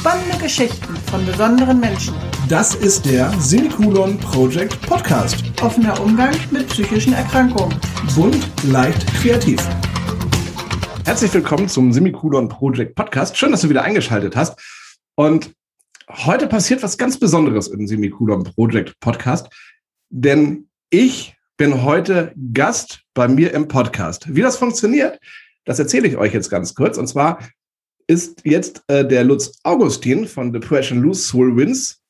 Spannende Geschichten von besonderen Menschen. Das ist der Semikolon Project Podcast. Offener Umgang mit psychischen Erkrankungen. Bunt, leicht, kreativ. Herzlich willkommen zum Semikolon Project Podcast. Schön, dass du wieder eingeschaltet hast. Und heute passiert was ganz Besonderes im Semikolon Project Podcast, denn ich bin heute Gast bei mir im Podcast. Wie das funktioniert, das erzähle ich euch jetzt ganz kurz. Und zwar ist jetzt äh, der Lutz Augustin von Depression Lose Soul Wins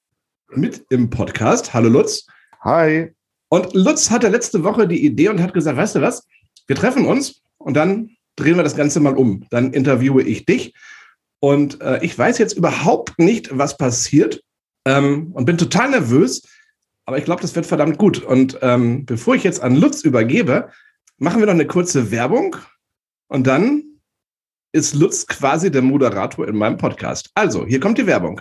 mit im Podcast. Hallo Lutz. Hi. Und Lutz hatte letzte Woche die Idee und hat gesagt, weißt du was, wir treffen uns und dann drehen wir das Ganze mal um. Dann interviewe ich dich. Und äh, ich weiß jetzt überhaupt nicht, was passiert ähm, und bin total nervös. Aber ich glaube, das wird verdammt gut. Und ähm, bevor ich jetzt an Lutz übergebe, machen wir noch eine kurze Werbung und dann ist Lutz quasi der Moderator in meinem Podcast. Also, hier kommt die Werbung.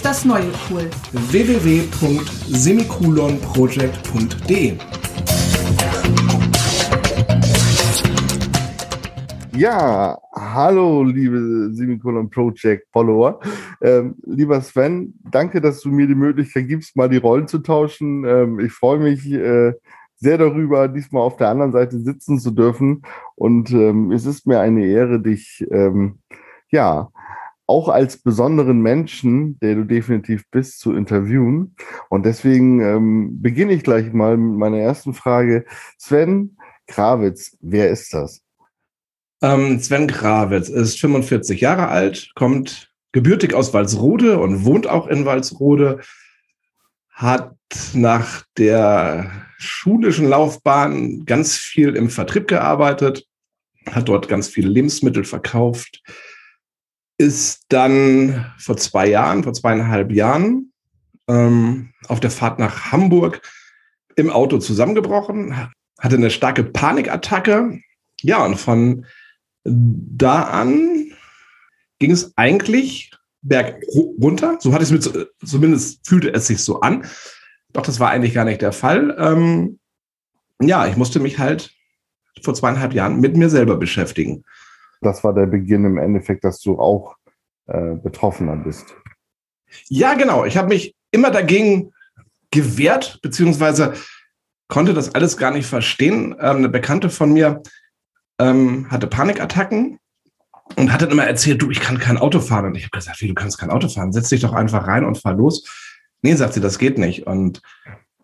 ist das neue cool. www.semikolonproject.de Ja, hallo liebe Semikolon Project Follower. Ähm, lieber Sven, danke, dass du mir die Möglichkeit gibst, mal die Rollen zu tauschen. Ähm, ich freue mich äh, sehr darüber, diesmal auf der anderen Seite sitzen zu dürfen. Und ähm, es ist mir eine Ehre, dich ähm, ja auch als besonderen Menschen, der du definitiv bist, zu interviewen. Und deswegen ähm, beginne ich gleich mal mit meiner ersten Frage. Sven Krawitz, wer ist das? Ähm, Sven Krawitz ist 45 Jahre alt, kommt gebürtig aus Walsrode und wohnt auch in Walsrode, hat nach der schulischen Laufbahn ganz viel im Vertrieb gearbeitet, hat dort ganz viele Lebensmittel verkauft, ist dann vor zwei Jahren, vor zweieinhalb Jahren, ähm, auf der Fahrt nach Hamburg im Auto zusammengebrochen, hatte eine starke Panikattacke. Ja, und von da an ging es eigentlich berg runter. So hatte es mir zumindest fühlte es sich so an. Doch das war eigentlich gar nicht der Fall. Ähm, ja, ich musste mich halt vor zweieinhalb Jahren mit mir selber beschäftigen das war der Beginn im Endeffekt, dass du auch äh, Betroffener bist. Ja, genau. Ich habe mich immer dagegen gewehrt, beziehungsweise konnte das alles gar nicht verstehen. Ähm, eine Bekannte von mir ähm, hatte Panikattacken und hat dann immer erzählt, du, ich kann kein Auto fahren. Und ich habe gesagt, wie, du kannst kein Auto fahren? Setz dich doch einfach rein und fahr los. Nee, sagt sie, das geht nicht. Und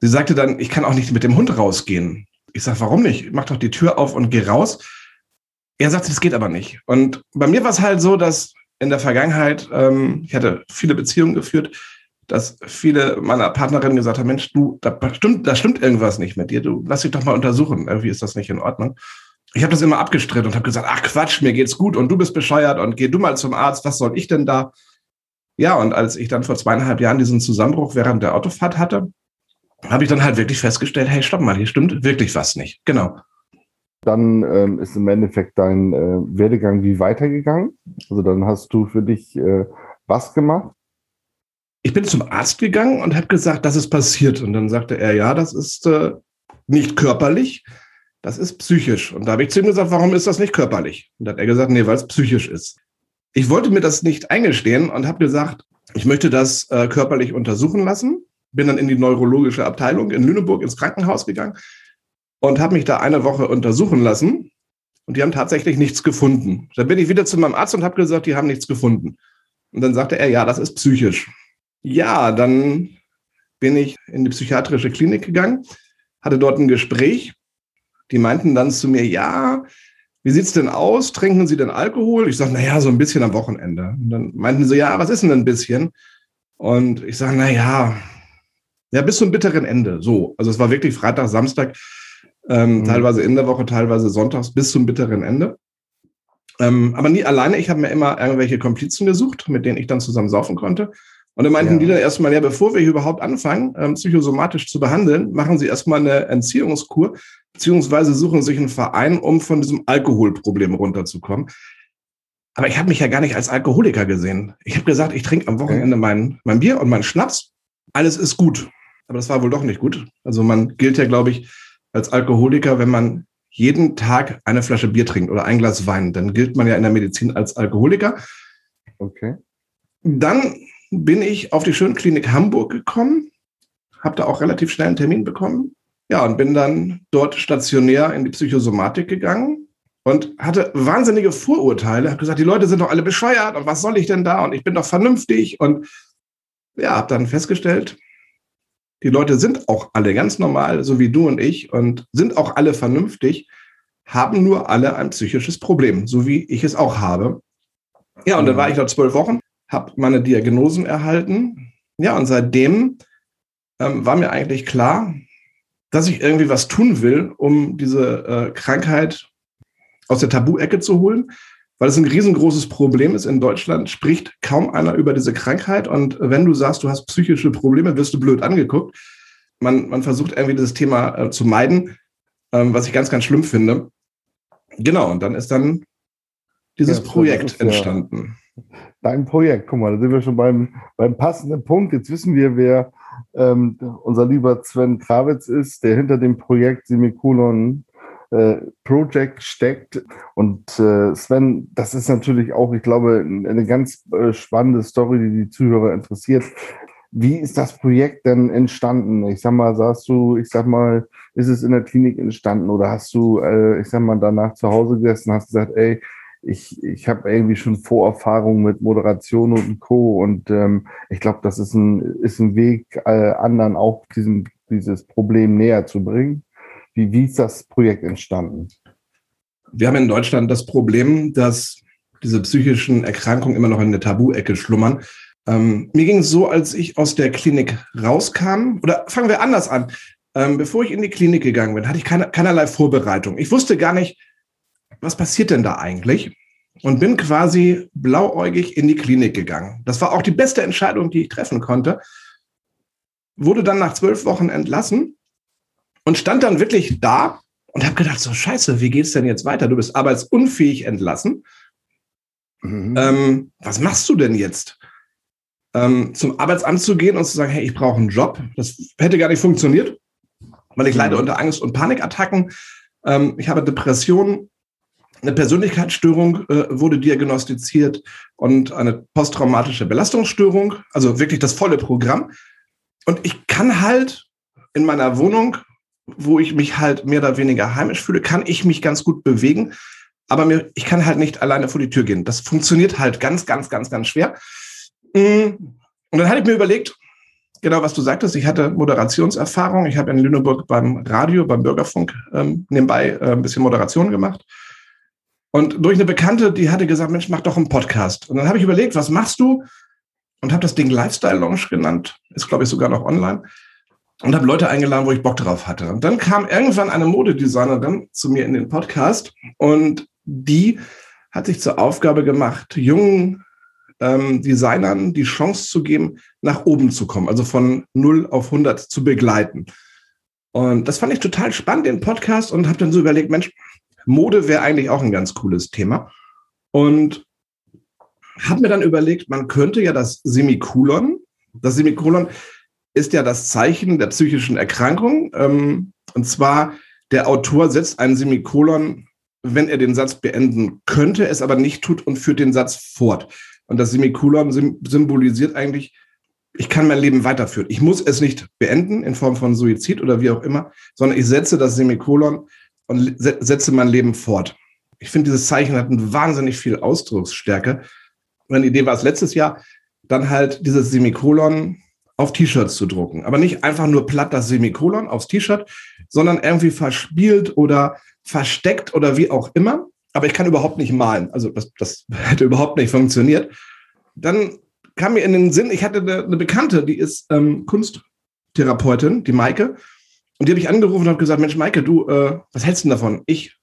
sie sagte dann, ich kann auch nicht mit dem Hund rausgehen. Ich sage, warum nicht? Mach doch die Tür auf und geh raus. Er sagte, das geht aber nicht. Und bei mir war es halt so, dass in der Vergangenheit, ähm, ich hatte viele Beziehungen geführt, dass viele meiner Partnerinnen gesagt haben, Mensch, du, da stimmt, da stimmt irgendwas nicht mit dir. Du lass dich doch mal untersuchen. Irgendwie ist das nicht in Ordnung. Ich habe das immer abgestritten und habe gesagt, ach Quatsch, mir geht's gut und du bist bescheuert und geh du mal zum Arzt, was soll ich denn da? Ja, und als ich dann vor zweieinhalb Jahren diesen Zusammenbruch während der Autofahrt hatte, habe ich dann halt wirklich festgestellt, hey, stopp mal, hier stimmt wirklich was nicht. Genau dann ähm, ist im Endeffekt dein äh, Werdegang wie weitergegangen? Also dann hast du für dich äh, was gemacht? Ich bin zum Arzt gegangen und habe gesagt, das ist passiert. Und dann sagte er, ja, das ist äh, nicht körperlich, das ist psychisch. Und da habe ich zu ihm gesagt, warum ist das nicht körperlich? Und dann hat er gesagt, nee, weil es psychisch ist. Ich wollte mir das nicht eingestehen und habe gesagt, ich möchte das äh, körperlich untersuchen lassen. Bin dann in die neurologische Abteilung in Lüneburg ins Krankenhaus gegangen und habe mich da eine Woche untersuchen lassen und die haben tatsächlich nichts gefunden. Dann bin ich wieder zu meinem Arzt und habe gesagt, die haben nichts gefunden. Und dann sagte er, ja, das ist psychisch. Ja, dann bin ich in die psychiatrische Klinik gegangen, hatte dort ein Gespräch. Die meinten dann zu mir, ja, wie sieht's denn aus? Trinken Sie denn Alkohol? Ich sage, naja, so ein bisschen am Wochenende. Und dann meinten sie, ja, was ist denn ein bisschen? Und ich sage, naja, ja, bis zum bitteren Ende. So, also es war wirklich Freitag, Samstag ähm, mhm. teilweise in der Woche, teilweise sonntags bis zum bitteren Ende. Ähm, aber nie alleine. Ich habe mir immer irgendwelche Komplizen gesucht, mit denen ich dann zusammen saufen konnte. Und dann meinten ja. die dann erstmal, ja, bevor wir hier überhaupt anfangen, ähm, psychosomatisch zu behandeln, machen Sie erstmal eine Entziehungskur, beziehungsweise suchen sich einen Verein, um von diesem Alkoholproblem runterzukommen. Aber ich habe mich ja gar nicht als Alkoholiker gesehen. Ich habe gesagt, ich trinke am Wochenende mein, mein Bier und meinen Schnaps. Alles ist gut. Aber das war wohl doch nicht gut. Also man gilt ja, glaube ich, als Alkoholiker, wenn man jeden Tag eine Flasche Bier trinkt oder ein Glas Wein, dann gilt man ja in der Medizin als Alkoholiker. Okay. Dann bin ich auf die Schönklinik Hamburg gekommen, habe da auch relativ schnell einen Termin bekommen. Ja, und bin dann dort stationär in die Psychosomatik gegangen und hatte wahnsinnige Vorurteile. Habe gesagt, die Leute sind doch alle bescheuert und was soll ich denn da und ich bin doch vernünftig und ja, habe dann festgestellt, die Leute sind auch alle ganz normal, so wie du und ich und sind auch alle vernünftig, haben nur alle ein psychisches Problem, so wie ich es auch habe. Ja, und dann war ich da zwölf Wochen habe meine Diagnosen erhalten. Ja, und seitdem ähm, war mir eigentlich klar, dass ich irgendwie was tun will, um diese äh, Krankheit aus der Tabu-Ecke zu holen, weil es ein riesengroßes Problem ist. In Deutschland spricht kaum einer über diese Krankheit. Und wenn du sagst, du hast psychische Probleme, wirst du blöd angeguckt. Man, man versucht irgendwie dieses Thema äh, zu meiden, ähm, was ich ganz, ganz schlimm finde. Genau, und dann ist dann dieses ja, Projekt ist, entstanden. Ja dein Projekt. Guck mal, da sind wir schon beim, beim passenden Punkt. Jetzt wissen wir, wer ähm, unser lieber Sven Krawitz ist, der hinter dem Projekt Semikolon äh, Project steckt. Und äh, Sven, das ist natürlich auch, ich glaube, eine ganz äh, spannende Story, die die Zuhörer interessiert. Wie ist das Projekt denn entstanden? Ich sag mal, sagst du, ich sag mal, ist es in der Klinik entstanden oder hast du, äh, ich sag mal, danach zu Hause gesessen, hast gesagt, ey, ich, ich habe irgendwie schon Vorerfahrung mit Moderation und Co. Und ähm, ich glaube, das ist ein, ist ein Weg, äh, anderen auch diesen, dieses Problem näher zu bringen. Wie, wie ist das Projekt entstanden? Wir haben in Deutschland das Problem, dass diese psychischen Erkrankungen immer noch in der Tabu-Ecke schlummern. Ähm, mir ging es so, als ich aus der Klinik rauskam, oder fangen wir anders an. Ähm, bevor ich in die Klinik gegangen bin, hatte ich keine, keinerlei Vorbereitung. Ich wusste gar nicht, was passiert denn da eigentlich? Und bin quasi blauäugig in die Klinik gegangen. Das war auch die beste Entscheidung, die ich treffen konnte. Wurde dann nach zwölf Wochen entlassen und stand dann wirklich da und habe gedacht, so scheiße, wie geht's denn jetzt weiter? Du bist arbeitsunfähig entlassen. Mhm. Ähm, was machst du denn jetzt? Ähm, zum Arbeitsamt zu gehen und zu sagen, hey, ich brauche einen Job. Das hätte gar nicht funktioniert, weil ich mhm. leide unter Angst und Panikattacken. Ähm, ich habe Depressionen eine Persönlichkeitsstörung äh, wurde diagnostiziert und eine posttraumatische Belastungsstörung, also wirklich das volle Programm. Und ich kann halt in meiner Wohnung, wo ich mich halt mehr oder weniger heimisch fühle, kann ich mich ganz gut bewegen, aber mir, ich kann halt nicht alleine vor die Tür gehen. Das funktioniert halt ganz, ganz, ganz, ganz schwer. Mm. Und dann hatte ich mir überlegt, genau was du sagtest, ich hatte Moderationserfahrung. Ich habe in Lüneburg beim Radio, beim Bürgerfunk ähm, nebenbei äh, ein bisschen Moderation gemacht und durch eine Bekannte, die hatte gesagt, Mensch, mach doch einen Podcast. Und dann habe ich überlegt, was machst du? Und habe das Ding Lifestyle Launch genannt. Ist, glaube ich, sogar noch online. Und habe Leute eingeladen, wo ich Bock drauf hatte. Und dann kam irgendwann eine Modedesignerin zu mir in den Podcast und die hat sich zur Aufgabe gemacht, jungen ähm, Designern die Chance zu geben, nach oben zu kommen, also von 0 auf 100 zu begleiten. Und das fand ich total spannend, den Podcast, und habe dann so überlegt, Mensch, Mode wäre eigentlich auch ein ganz cooles Thema. Und habe mir dann überlegt, man könnte ja das Semikolon, das Semikolon ist ja das Zeichen der psychischen Erkrankung. Ähm, und zwar, der Autor setzt ein Semikolon, wenn er den Satz beenden könnte, es aber nicht tut und führt den Satz fort. Und das Semikolon symbolisiert eigentlich, ich kann mein Leben weiterführen. Ich muss es nicht beenden in Form von Suizid oder wie auch immer, sondern ich setze das Semikolon und setze mein Leben fort. Ich finde, dieses Zeichen hat wahnsinnig viel Ausdrucksstärke. Meine Idee war es letztes Jahr, dann halt dieses Semikolon auf T-Shirts zu drucken. Aber nicht einfach nur platt das Semikolon aufs T-Shirt, sondern irgendwie verspielt oder versteckt oder wie auch immer. Aber ich kann überhaupt nicht malen. Also das, das hätte überhaupt nicht funktioniert. Dann kam mir in den Sinn, ich hatte eine, Bekannte, die ist ähm, Kunsttherapeutin, die Maike. Und die habe ich angerufen und habe gesagt, Mensch, Maike, du, äh, was hältst du denn davon? Ich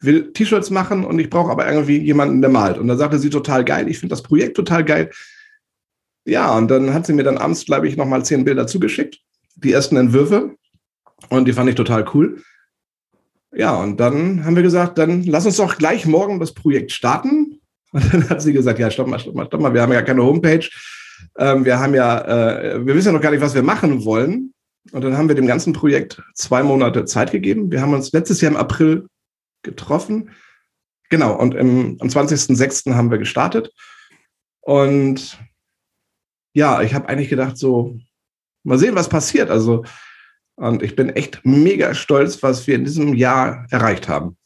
will T-Shirts machen und ich brauche aber irgendwie jemanden, der malt. Und dann sagte sie total geil, ich finde das Projekt total geil. Ja, und dann hat sie mir dann abends, glaube ich, nochmal zehn Bilder zugeschickt, die ersten Entwürfe. Und die fand ich total cool. Ja, und dann haben wir gesagt, dann lass uns doch gleich morgen das Projekt starten. Und dann hat sie gesagt, ja, stopp mal, stopp mal, stopp mal, wir haben ja keine Homepage. Ähm, wir haben ja, äh, wir wissen ja noch gar nicht, was wir machen wollen. Und dann haben wir dem ganzen Projekt zwei Monate Zeit gegeben. Wir haben uns letztes Jahr im April getroffen. Genau, und im, am 20.06. haben wir gestartet. Und ja, ich habe eigentlich gedacht, so, mal sehen, was passiert. Also, und ich bin echt mega stolz, was wir in diesem Jahr erreicht haben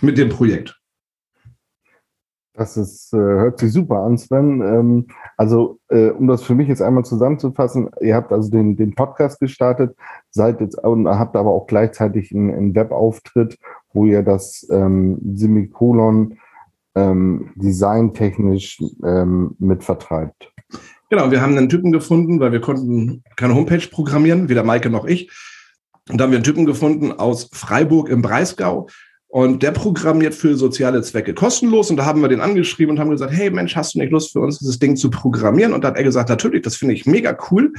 mit dem Projekt. Das ist, äh, hört sich super an, Sven. Ähm, also, äh, um das für mich jetzt einmal zusammenzufassen, ihr habt also den, den Podcast gestartet, seid jetzt und habt aber auch gleichzeitig einen, einen Webauftritt, wo ihr das ähm, Semikolon ähm, designtechnisch ähm, mitvertreibt. Genau, wir haben einen Typen gefunden, weil wir konnten keine Homepage programmieren, weder Maike noch ich. Und da haben wir einen Typen gefunden aus Freiburg im Breisgau, und der programmiert für soziale Zwecke kostenlos. Und da haben wir den angeschrieben und haben gesagt, hey Mensch, hast du nicht Lust für uns dieses Ding zu programmieren? Und da hat er gesagt, natürlich, das finde ich mega cool.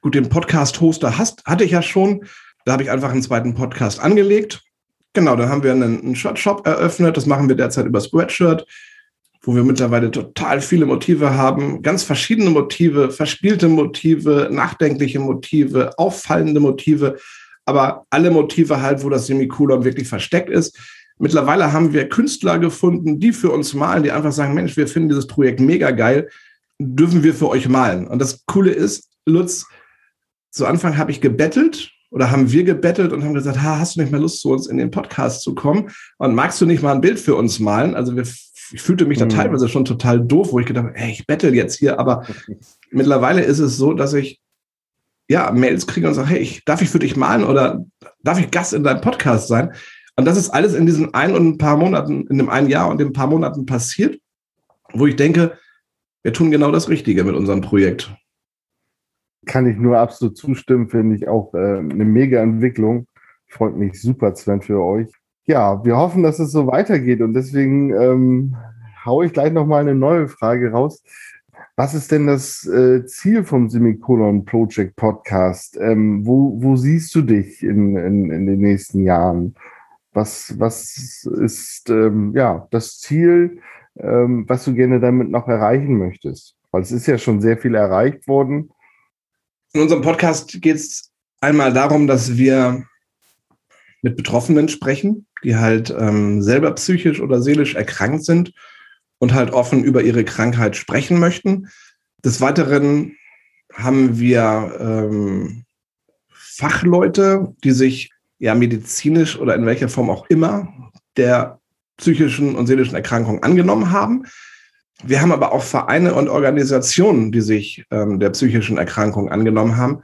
Gut, den Podcast-Hoster hatte ich ja schon. Da habe ich einfach einen zweiten Podcast angelegt. Genau, da haben wir einen, einen Shirt-Shop eröffnet. Das machen wir derzeit über Spreadshirt, wo wir mittlerweile total viele Motive haben. Ganz verschiedene Motive, verspielte Motive, nachdenkliche Motive, auffallende Motive aber alle Motive halt, wo das Semikolon wirklich versteckt ist. Mittlerweile haben wir Künstler gefunden, die für uns malen, die einfach sagen, Mensch, wir finden dieses Projekt mega geil, dürfen wir für euch malen. Und das Coole ist, Lutz, zu Anfang habe ich gebettelt oder haben wir gebettelt und haben gesagt, ha, hast du nicht mal Lust, zu uns in den Podcast zu kommen? Und magst du nicht mal ein Bild für uns malen? Also wir, ich fühlte mich da mhm. teilweise schon total doof, wo ich gedacht habe, hey, ich bettel jetzt hier. Aber mittlerweile ist es so, dass ich ja, Mails kriege und sage, hey, ich, darf ich für dich malen oder darf ich Gast in deinem Podcast sein? Und das ist alles in diesen ein und ein paar Monaten, in dem einen Jahr und in ein paar Monaten passiert, wo ich denke, wir tun genau das Richtige mit unserem Projekt. Kann ich nur absolut zustimmen, finde ich auch äh, eine mega Entwicklung. Freut mich super, Sven, für euch. Ja, wir hoffen, dass es so weitergeht und deswegen ähm, haue ich gleich nochmal eine neue Frage raus. Was ist denn das äh, Ziel vom Semikolon Project Podcast? Ähm, wo, wo siehst du dich in, in, in den nächsten Jahren? Was, was ist ähm, ja, das Ziel, ähm, was du gerne damit noch erreichen möchtest? Weil es ist ja schon sehr viel erreicht worden. In unserem Podcast geht es einmal darum, dass wir mit Betroffenen sprechen, die halt ähm, selber psychisch oder seelisch erkrankt sind und halt offen über ihre Krankheit sprechen möchten. Des Weiteren haben wir ähm, Fachleute, die sich ja medizinisch oder in welcher Form auch immer der psychischen und seelischen Erkrankung angenommen haben. Wir haben aber auch Vereine und Organisationen, die sich ähm, der psychischen Erkrankung angenommen haben.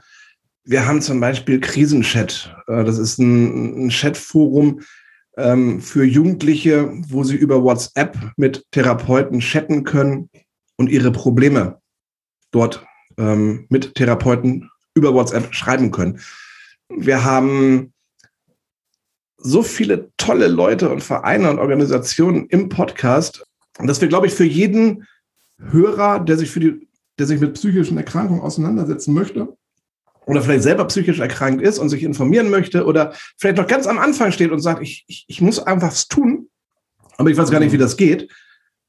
Wir haben zum Beispiel Krisenchat. Äh, das ist ein, Chatforum, ähm, für Jugendliche, wo sie über WhatsApp mit Therapeuten chatten können und ihre Probleme dort ähm, mit Therapeuten über WhatsApp schreiben können. Wir haben so viele tolle Leute und Vereine und Organisationen im Podcast, dass wir, glaube ich, für jeden Hörer, der sich für die, der sich mit psychischen Erkrankungen auseinandersetzen möchte, oder vielleicht selber psychisch erkrankt ist und sich informieren möchte oder vielleicht noch ganz am Anfang steht und sagt, ich, ich, ich muss einfach was tun, aber ich weiß gar nicht, wie das geht.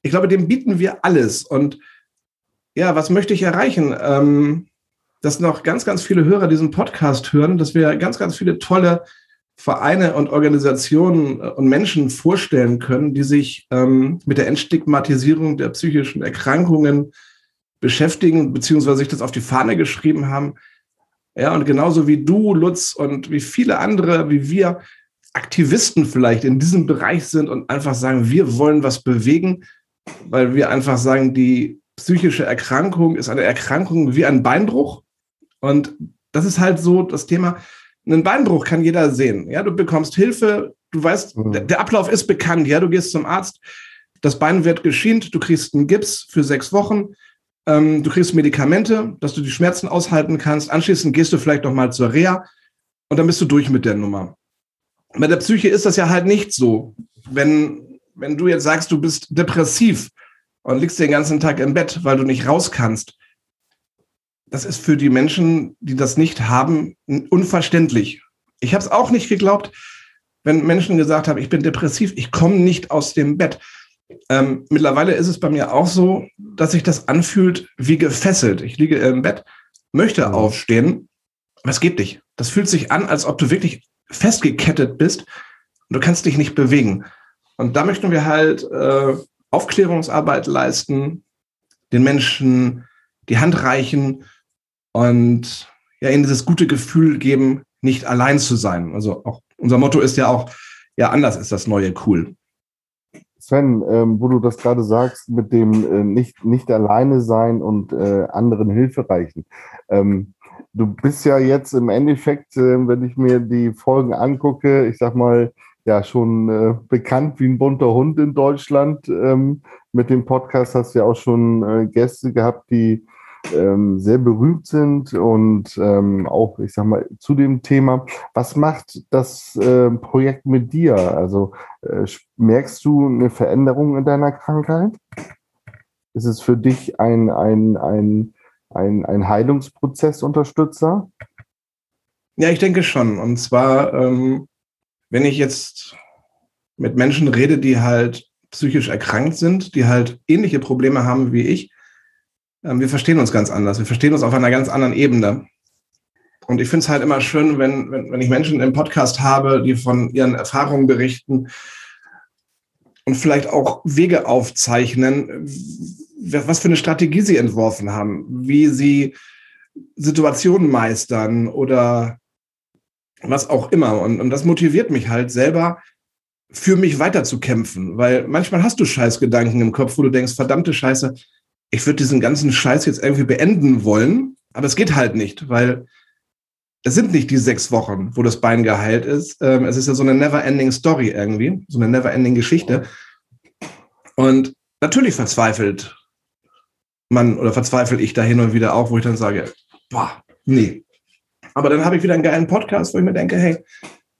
Ich glaube, dem bieten wir alles. Und ja, was möchte ich erreichen? Ähm, dass noch ganz, ganz viele Hörer diesen Podcast hören, dass wir ganz, ganz viele tolle Vereine und Organisationen und Menschen vorstellen können, die sich ähm, mit der Entstigmatisierung der psychischen Erkrankungen beschäftigen, beziehungsweise sich das auf die Fahne geschrieben haben, ja, und genauso wie du, Lutz, und wie viele andere, wie wir, Aktivisten vielleicht in diesem Bereich sind und einfach sagen, wir wollen was bewegen, weil wir einfach sagen, die psychische Erkrankung ist eine Erkrankung wie ein Beinbruch. Und das ist halt so das Thema. Einen Beinbruch kann jeder sehen. Ja, du bekommst Hilfe. Du weißt, mhm. der, der Ablauf ist bekannt. Ja, du gehst zum Arzt. Das Bein wird geschient. Du kriegst einen Gips für sechs Wochen. Ähm, du kriegst Medikamente, dass du die Schmerzen aushalten kannst. Anschließend gehst du vielleicht noch mal zur Reha und dann bist du durch mit der Nummer. Bei der Psyche ist das ja halt nicht so. wenn, wenn du jetzt sagst, du bist depressiv und liegst den ganzen Tag im Bett, weil du nicht raus kannst, das ist für die Menschen, die das nicht haben, unverständlich. Ich habe es auch nicht geglaubt, wenn Menschen gesagt haben, ich bin depressiv, ich komme nicht aus dem Bett. Ähm, mittlerweile ist es bei mir auch so, dass sich das anfühlt wie gefesselt. Ich liege im Bett, möchte mhm. aufstehen, aber es geht nicht. Das fühlt sich an, als ob du wirklich festgekettet bist und du kannst dich nicht bewegen. Und da möchten wir halt äh, Aufklärungsarbeit leisten, den Menschen die Hand reichen und ja, ihnen dieses gute Gefühl geben, nicht allein zu sein. Also auch unser Motto ist ja auch, ja, anders ist das neue cool. Sven, ähm, wo du das gerade sagst, mit dem äh, nicht, nicht alleine sein und äh, anderen Hilfe reichen. Ähm, du bist ja jetzt im Endeffekt, äh, wenn ich mir die Folgen angucke, ich sag mal, ja, schon äh, bekannt wie ein bunter Hund in Deutschland. Ähm, mit dem Podcast hast du ja auch schon äh, Gäste gehabt, die ähm, sehr berühmt sind und ähm, auch, ich sag mal, zu dem Thema. Was macht das äh, Projekt mit dir? Also äh, merkst du eine Veränderung in deiner Krankheit? Ist es für dich ein, ein, ein, ein, ein Heilungsprozess-Unterstützer? Ja, ich denke schon. Und zwar, ähm, wenn ich jetzt mit Menschen rede, die halt psychisch erkrankt sind, die halt ähnliche Probleme haben wie ich, wir verstehen uns ganz anders. Wir verstehen uns auf einer ganz anderen Ebene. Und ich finde es halt immer schön, wenn, wenn, wenn ich Menschen im Podcast habe, die von ihren Erfahrungen berichten und vielleicht auch Wege aufzeichnen, was für eine Strategie sie entworfen haben, wie sie Situationen meistern oder was auch immer. Und, und das motiviert mich halt selber, für mich weiterzukämpfen, weil manchmal hast du Scheißgedanken im Kopf, wo du denkst, verdammte Scheiße, ich würde diesen ganzen Scheiß jetzt irgendwie beenden wollen, aber es geht halt nicht, weil es sind nicht die sechs Wochen, wo das Bein geheilt ist. Ähm, es ist ja so eine never-ending Story irgendwie, so eine never-ending Geschichte. Und natürlich verzweifelt man oder verzweifle ich da hin und wieder auch, wo ich dann sage, boah, nee. Aber dann habe ich wieder einen geilen Podcast, wo ich mir denke, hey,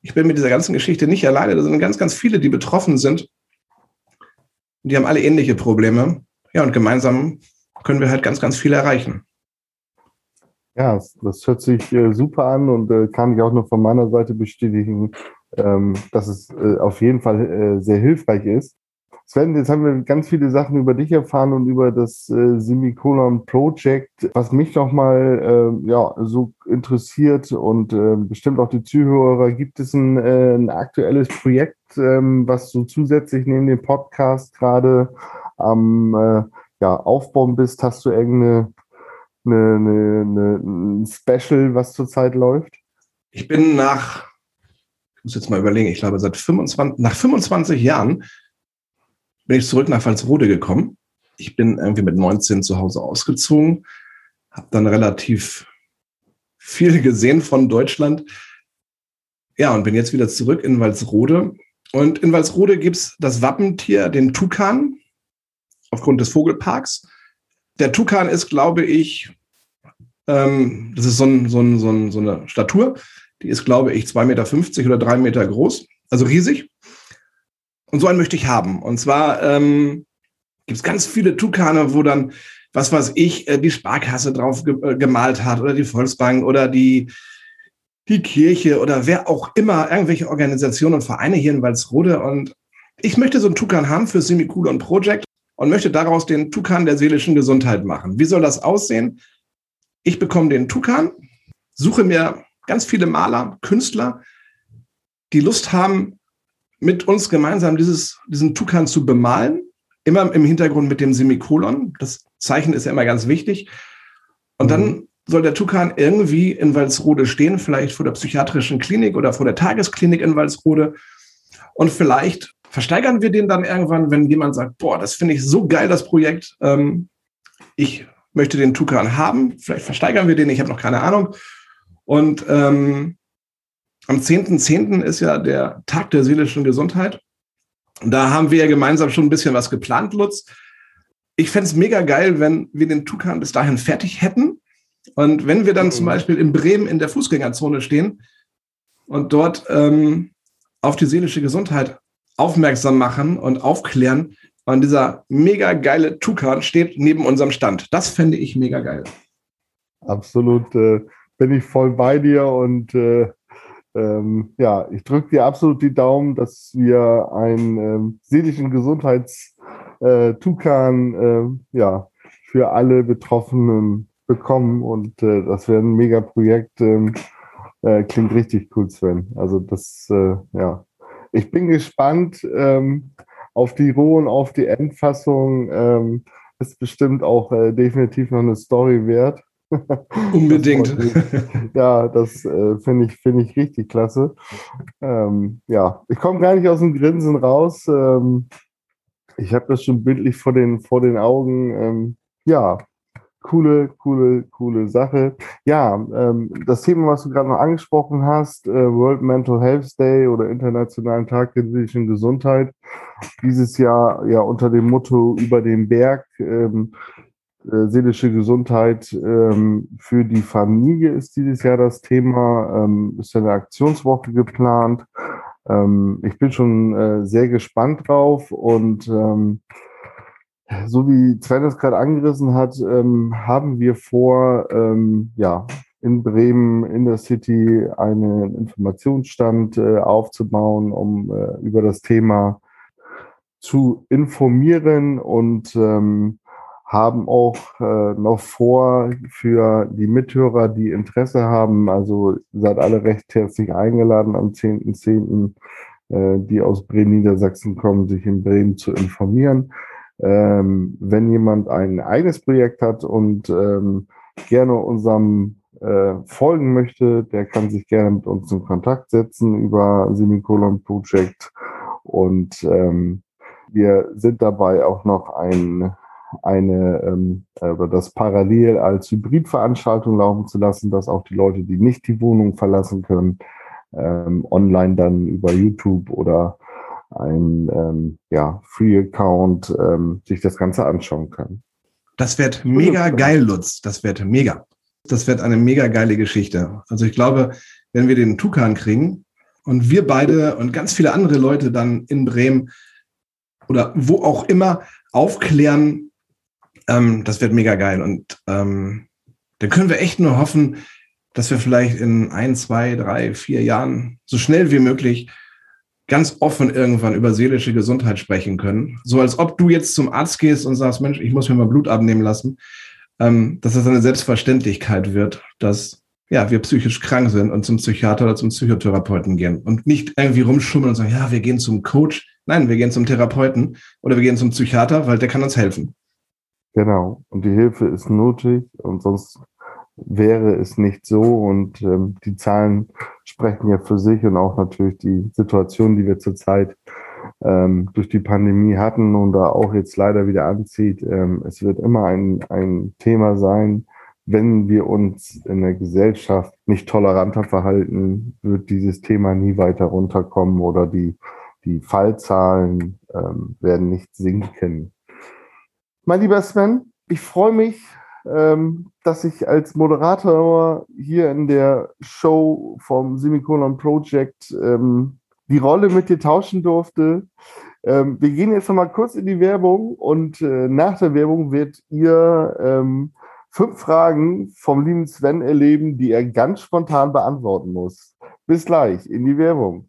ich bin mit dieser ganzen Geschichte nicht alleine. Da sind ganz, ganz viele, die betroffen sind. Die haben alle ähnliche Probleme. Ja, und gemeinsam können wir halt ganz, ganz viel erreichen. Ja, das hört sich äh, super an und äh, kann ich auch nur von meiner Seite bestätigen, ähm, dass es äh, auf jeden Fall äh, sehr hilfreich ist. Sven, jetzt haben wir ganz viele Sachen über dich erfahren und über das äh, Semicolon Project. Was mich noch mal äh, ja, so interessiert und äh, bestimmt auch die Zuhörer, gibt es ein, äh, ein aktuelles Projekt, ähm, was du zusätzlich neben dem Podcast gerade am äh, ja, Aufbauen bist? Hast du irgendeine eine, eine, ein Special, was zurzeit läuft? Ich bin nach, ich muss jetzt mal überlegen, ich glaube, seit 25, nach 25 Jahren bin ich zurück nach Walsrode gekommen. Ich bin irgendwie mit 19 zu Hause ausgezogen, habe dann relativ viel gesehen von Deutschland. Ja, und bin jetzt wieder zurück in Walsrode. Und in Walsrode gibt es das Wappentier, den Tukan aufgrund des Vogelparks. Der Tukan ist, glaube ich, ähm, das ist so, ein, so, ein, so, ein, so, eine Statur, die ist, glaube ich, 2,50 Meter oder 3 Meter groß, also riesig. Und so einen möchte ich haben. Und zwar ähm, gibt es ganz viele Tukane, wo dann, was weiß ich, äh, die Sparkasse drauf ge äh, gemalt hat oder die Volksbank oder die, die Kirche oder wer auch immer, irgendwelche Organisationen und Vereine hier in Walsrode. Und ich möchte so einen Tukan haben für Semicool Project und möchte daraus den Tukan der seelischen Gesundheit machen. Wie soll das aussehen? Ich bekomme den Tukan, suche mir ganz viele Maler, Künstler, die Lust haben, mit uns gemeinsam dieses, diesen Tukan zu bemalen. Immer im Hintergrund mit dem Semikolon. Das Zeichen ist ja immer ganz wichtig. Und dann mhm. soll der Tukan irgendwie in Walsrode stehen, vielleicht vor der psychiatrischen Klinik oder vor der Tagesklinik in Walsrode. Und vielleicht versteigern wir den dann irgendwann, wenn jemand sagt, boah, das finde ich so geil, das Projekt. Ähm, ich möchte den Tukan haben. Vielleicht versteigern wir den, ich habe noch keine Ahnung. Und ähm, am 10.10. .10. ist ja der Tag der seelischen Gesundheit. Da haben wir ja gemeinsam schon ein bisschen was geplant, Lutz. Ich fände es mega geil, wenn wir den Tukan bis dahin fertig hätten. Und wenn wir dann mhm. zum Beispiel in Bremen in der Fußgängerzone stehen und dort ähm, auf die seelische Gesundheit aufmerksam machen und aufklären. Und dieser mega geile Tukan steht neben unserem Stand. Das fände ich mega geil. Absolut, äh, bin ich voll bei dir und äh, ähm, ja, ich drücke dir absolut die Daumen, dass wir einen ähm, seelischen Gesundheits-Tukan äh, ja, für alle Betroffenen bekommen und äh, das wäre ein mega Projekt. Ähm, äh, klingt richtig cool, Sven. Also das, äh, ja. Ich bin gespannt ähm, auf die Roh und auf die Endfassung. Ähm, ist bestimmt auch äh, definitiv noch eine Story wert. Unbedingt. Das ja, das äh, finde ich, find ich richtig klasse. Ähm, ja, ich komme gar nicht aus dem Grinsen raus. Ähm, ich habe das schon bildlich vor den, vor den Augen. Ähm, ja, coole, coole, coole Sache. Ja, ähm, das Thema, was du gerade noch angesprochen hast, äh, World Mental Health Day oder Internationalen Tag der seelischen Gesundheit, dieses Jahr ja unter dem Motto über den Berg. Ähm, äh, seelische Gesundheit ähm, für die Familie ist dieses Jahr das Thema. Ähm, ist eine Aktionswoche geplant. Ähm, ich bin schon äh, sehr gespannt drauf und ähm, so wie Sven es gerade angerissen hat, ähm, haben wir vor, ähm, ja, in Bremen in der City einen Informationsstand äh, aufzubauen, um äh, über das Thema zu informieren und ähm, haben auch äh, noch vor für die Mithörer, die Interesse haben, also seid alle recht herzlich eingeladen am 10.10., .10., äh, die aus Bremen, Niedersachsen kommen, sich in Bremen zu informieren. Ähm, wenn jemand ein eigenes Projekt hat und ähm, gerne unserem äh, folgen möchte, der kann sich gerne mit uns in Kontakt setzen über Semikolon Project. Und ähm, wir sind dabei auch noch ein, eine, ähm, das parallel als Hybridveranstaltung laufen zu lassen, dass auch die Leute, die nicht die Wohnung verlassen können, ähm, online dann über YouTube oder ein ähm, ja, Free-Account ähm, sich das Ganze anschauen kann. Das wird mega geil, Lutz. Das wird mega. Das wird eine mega geile Geschichte. Also ich glaube, wenn wir den Tukan kriegen und wir beide und ganz viele andere Leute dann in Bremen oder wo auch immer aufklären, ähm, das wird mega geil. Und ähm, dann können wir echt nur hoffen, dass wir vielleicht in ein, zwei, drei, vier Jahren so schnell wie möglich ganz offen irgendwann über seelische Gesundheit sprechen können. So als ob du jetzt zum Arzt gehst und sagst, Mensch, ich muss mir mal Blut abnehmen lassen, ähm, dass das eine Selbstverständlichkeit wird, dass ja, wir psychisch krank sind und zum Psychiater oder zum Psychotherapeuten gehen und nicht irgendwie rumschummeln und sagen, ja, wir gehen zum Coach. Nein, wir gehen zum Therapeuten oder wir gehen zum Psychiater, weil der kann uns helfen. Genau. Und die Hilfe ist nötig und sonst wäre es nicht so. Und ähm, die Zahlen sprechen ja für sich und auch natürlich die Situation, die wir zurzeit ähm, durch die Pandemie hatten und da auch jetzt leider wieder anzieht. Ähm, es wird immer ein, ein Thema sein, wenn wir uns in der Gesellschaft nicht toleranter verhalten, wird dieses Thema nie weiter runterkommen oder die, die Fallzahlen ähm, werden nicht sinken. Mein lieber Sven, ich freue mich, ähm, dass ich als Moderator hier in der Show vom Semikolon Project ähm, die Rolle mit dir tauschen durfte. Ähm, wir gehen jetzt nochmal kurz in die Werbung und äh, nach der Werbung wird ihr ähm, fünf Fragen vom lieben Sven erleben, die er ganz spontan beantworten muss. Bis gleich in die Werbung.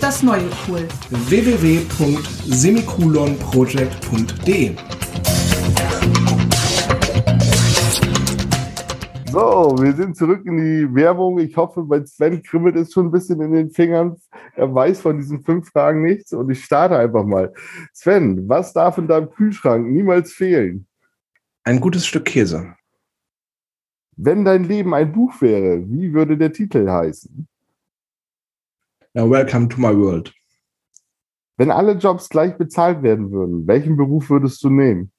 das neue cool. www.semikolonproject.de So, wir sind zurück in die Werbung. Ich hoffe, bei Sven kribbelt es schon ein bisschen in den Fingern. Er weiß von diesen fünf Fragen nichts und ich starte einfach mal. Sven, was darf in deinem Kühlschrank niemals fehlen? Ein gutes Stück Käse. Wenn dein Leben ein Buch wäre, wie würde der Titel heißen? Ja, welcome to my world. Wenn alle Jobs gleich bezahlt werden würden, welchen Beruf würdest du nehmen?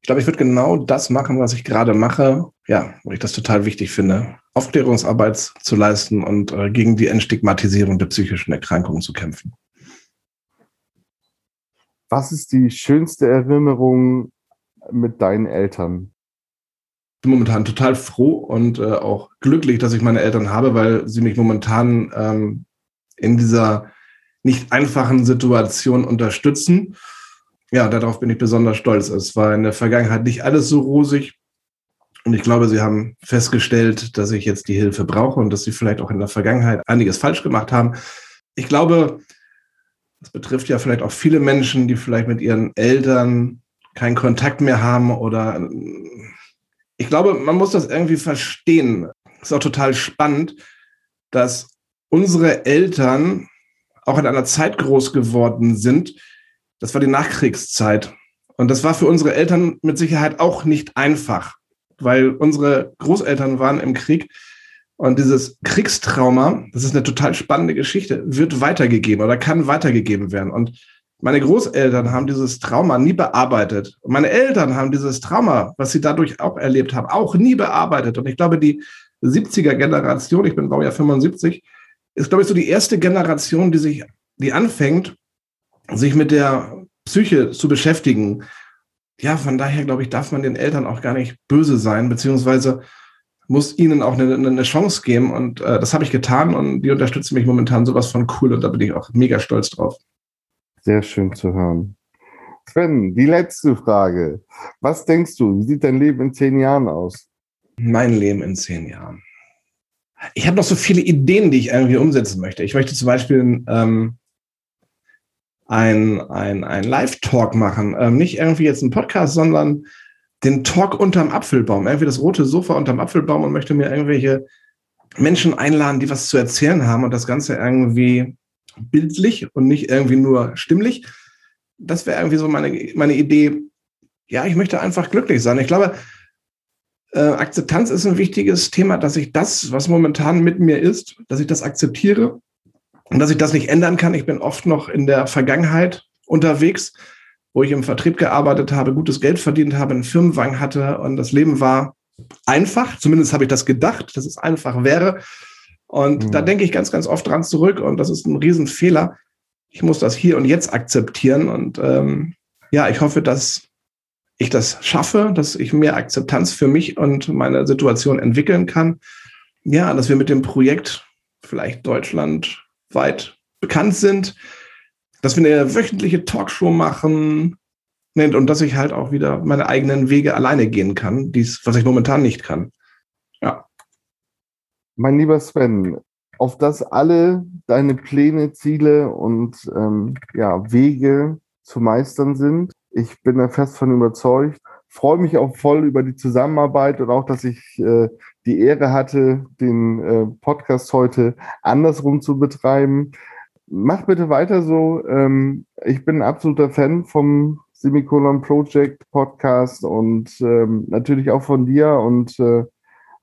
Ich glaube, ich würde genau das machen, was ich gerade mache. Ja, weil ich das total wichtig finde, Aufklärungsarbeit zu leisten und äh, gegen die Entstigmatisierung der psychischen Erkrankungen zu kämpfen. Was ist die schönste Erinnerung mit deinen Eltern? Bin momentan total froh und äh, auch glücklich, dass ich meine Eltern habe, weil sie mich momentan ähm, in dieser nicht einfachen Situation unterstützen. Ja, darauf bin ich besonders stolz. Es war in der Vergangenheit nicht alles so rosig. Und ich glaube, sie haben festgestellt, dass ich jetzt die Hilfe brauche und dass sie vielleicht auch in der Vergangenheit einiges falsch gemacht haben. Ich glaube, das betrifft ja vielleicht auch viele Menschen, die vielleicht mit ihren Eltern keinen Kontakt mehr haben oder ich glaube, man muss das irgendwie verstehen. Es ist auch total spannend, dass unsere Eltern auch in einer Zeit groß geworden sind. Das war die Nachkriegszeit. Und das war für unsere Eltern mit Sicherheit auch nicht einfach, weil unsere Großeltern waren im Krieg und dieses Kriegstrauma, das ist eine total spannende Geschichte, wird weitergegeben oder kann weitergegeben werden. Und meine Großeltern haben dieses Trauma nie bearbeitet. Und meine Eltern haben dieses Trauma, was sie dadurch auch erlebt haben, auch nie bearbeitet. Und ich glaube, die 70er Generation, ich bin Baujahr 75, ist, glaube ich, so die erste Generation, die sich, die anfängt, sich mit der Psyche zu beschäftigen. Ja, von daher, glaube ich, darf man den Eltern auch gar nicht böse sein, beziehungsweise muss ihnen auch eine, eine Chance geben. Und äh, das habe ich getan und die unterstützen mich momentan sowas von cool und da bin ich auch mega stolz drauf. Sehr schön zu hören. Sven, die letzte Frage. Was denkst du, wie sieht dein Leben in zehn Jahren aus? Mein Leben in zehn Jahren. Ich habe noch so viele Ideen, die ich irgendwie umsetzen möchte. Ich möchte zum Beispiel ähm, ein, ein, ein Live-Talk machen. Ähm, nicht irgendwie jetzt ein Podcast, sondern den Talk unterm Apfelbaum, irgendwie das rote Sofa unterm Apfelbaum und möchte mir irgendwelche Menschen einladen, die was zu erzählen haben und das Ganze irgendwie bildlich und nicht irgendwie nur stimmlich. Das wäre irgendwie so meine, meine Idee. Ja, ich möchte einfach glücklich sein. Ich glaube, äh, Akzeptanz ist ein wichtiges Thema, dass ich das, was momentan mit mir ist, dass ich das akzeptiere und dass ich das nicht ändern kann. Ich bin oft noch in der Vergangenheit unterwegs wo ich im Vertrieb gearbeitet habe, gutes Geld verdient habe, einen Firmenwagen hatte und das Leben war einfach. Zumindest habe ich das gedacht, dass es einfach wäre. Und mhm. da denke ich ganz, ganz oft dran zurück und das ist ein Riesenfehler. Ich muss das hier und jetzt akzeptieren und ähm, ja, ich hoffe, dass ich das schaffe, dass ich mehr Akzeptanz für mich und meine Situation entwickeln kann. Ja, dass wir mit dem Projekt vielleicht deutschlandweit bekannt sind, dass wir eine wöchentliche Talkshow machen und dass ich halt auch wieder meine eigenen Wege alleine gehen kann, dies, was ich momentan nicht kann. Mein lieber Sven, auf das alle deine Pläne, Ziele und ähm, ja, Wege zu meistern sind. Ich bin da fest von überzeugt. Freue mich auch voll über die Zusammenarbeit und auch, dass ich äh, die Ehre hatte, den äh, Podcast heute andersrum zu betreiben mach bitte weiter so. Ähm, ich bin ein absoluter Fan vom Semicolon Project Podcast und ähm, natürlich auch von dir und äh,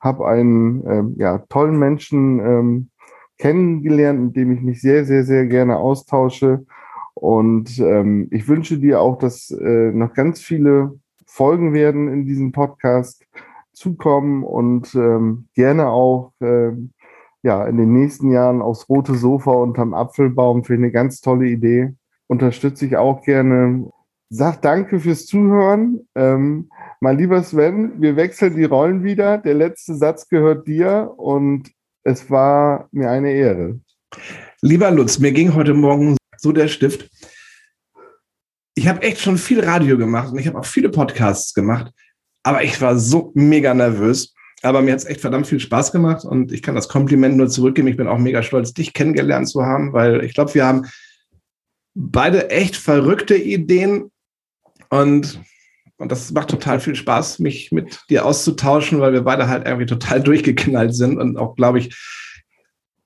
habe einen ähm, ja, tollen Menschen ähm, kennengelernt, mit dem ich mich sehr, sehr, sehr gerne austausche. Und ähm, ich wünsche dir auch, dass äh, noch ganz viele Folgen werden in diesem Podcast zukommen und ähm, gerne auch äh, ja, in den nächsten Jahren aufs rote Sofa unterm Apfelbaum für eine ganz tolle Idee. Unterstütze ich auch gerne. Sag danke fürs Zuhören. Ähm, mein lieber Sven, wir wechseln die Rollen wieder. Der letzte Satz gehört dir und es war mir eine Ehre. Lieber Lutz, mir ging heute Morgen so der Stift. Ich habe echt schon viel Radio gemacht und ich habe auch viele Podcasts gemacht, aber ich war so mega nervös. Aber mir hat es echt verdammt viel Spaß gemacht und ich kann das Kompliment nur zurückgeben. Ich bin auch mega stolz, dich kennengelernt zu haben, weil ich glaube, wir haben beide echt verrückte Ideen und, und das macht total viel Spaß, mich mit dir auszutauschen, weil wir beide halt irgendwie total durchgeknallt sind und auch, glaube ich,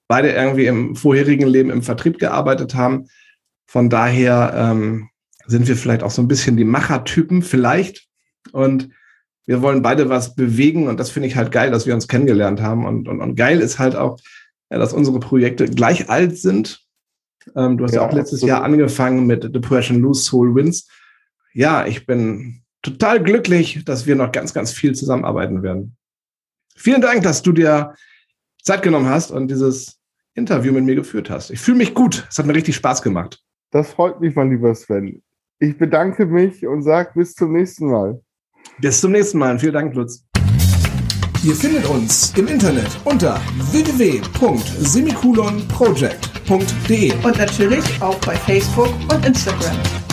beide irgendwie im vorherigen Leben im Vertrieb gearbeitet haben. Von daher ähm, sind wir vielleicht auch so ein bisschen die Machertypen, vielleicht. Und wir wollen beide was bewegen und das finde ich halt geil, dass wir uns kennengelernt haben. Und, und, und geil ist halt auch, ja, dass unsere Projekte gleich alt sind Ähm, du hast ja, auch letztes absolut. Jahr angefangen mit Depression Lose Soul Wins. Ja, ich bin total glücklich, dass wir noch ganz, ganz viel zusammenarbeiten werden. Vielen Dank, dass du dir Zeit genommen hast und dieses Interview mit mir geführt hast. Ich fühle mich gut. Es hat mir richtig Spaß gemacht. Das freut mich, mein lieber Sven. Ich bedanke mich und sage bis zum nächsten Mal. Bis zum nächsten Mal. Vielen Dank, Lutz. Ihr findet uns im Internet unter www.semikolonproject.de und natürlich auch bei Facebook und Instagram.